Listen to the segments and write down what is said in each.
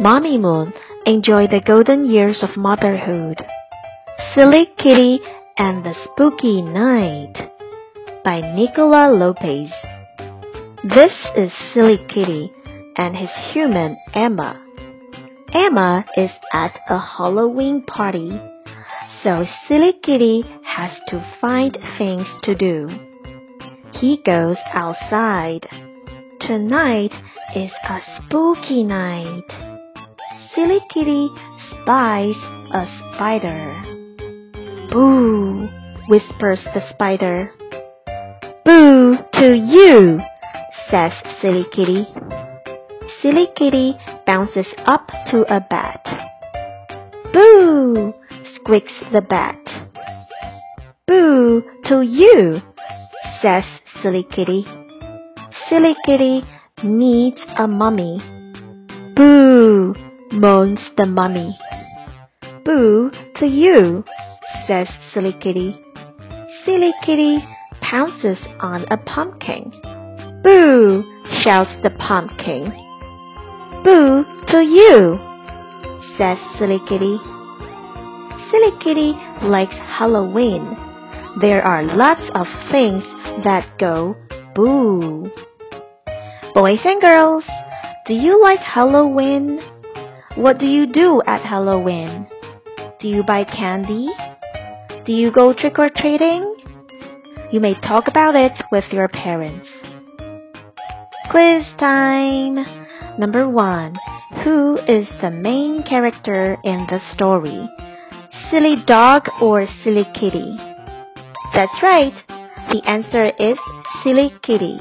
Mommy Moon enjoy the golden years of motherhood. Silly Kitty and the Spooky Night by Nicola Lopetz. This is Silly Kitty and his human Emma. Emma is at a Halloween party, so Silly Kitty has to find things to do. He goes outside. Tonight is a spooky night. Silly Kitty spies a spider. Boo! whispers the spider. Boo to you, says Silly Kitty. Silly Kitty bounces up to a bat. Boo! squeaks the bat. Boo to you, says Silly Kitty. Silly Kitty needs a mummy. Boo! Moans the mummy. Boo to you, says Silly Kitty. Silly Kitty pounces on a pumpkin. Boo! shouts the pumpkin. Boo to you, says Silly Kitty. Silly Kitty likes Halloween. There are lots of things that go boo. Boys and girls, do you like Halloween? What do you do at Halloween? Do you buy candy? Do you go trick or treating? You may talk about it with your parents. Quiz time! Number one. Who is the main character in the story? Silly dog or silly kitty? That's right. The answer is silly kitty.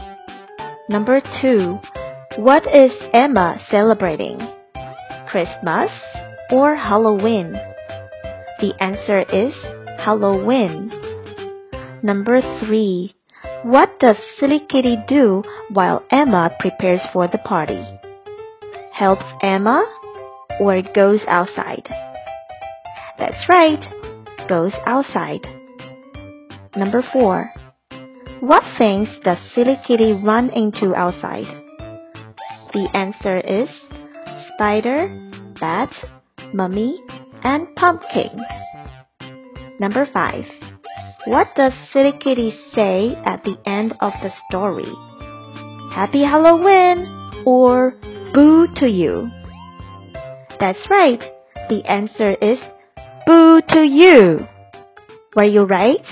Number two. What is Emma celebrating? Christmas or Halloween? The answer is Halloween. Number three. What does Silly Kitty do while Emma prepares for the party? Helps Emma or goes outside? That's right, goes outside. Number four. What things does Silly Kitty run into outside? The answer is spider, bat, mummy, and pumpkin. Number five. What does Silly Kitty say at the end of the story? Happy Halloween or boo to you? That's right. The answer is boo to you. Were you right?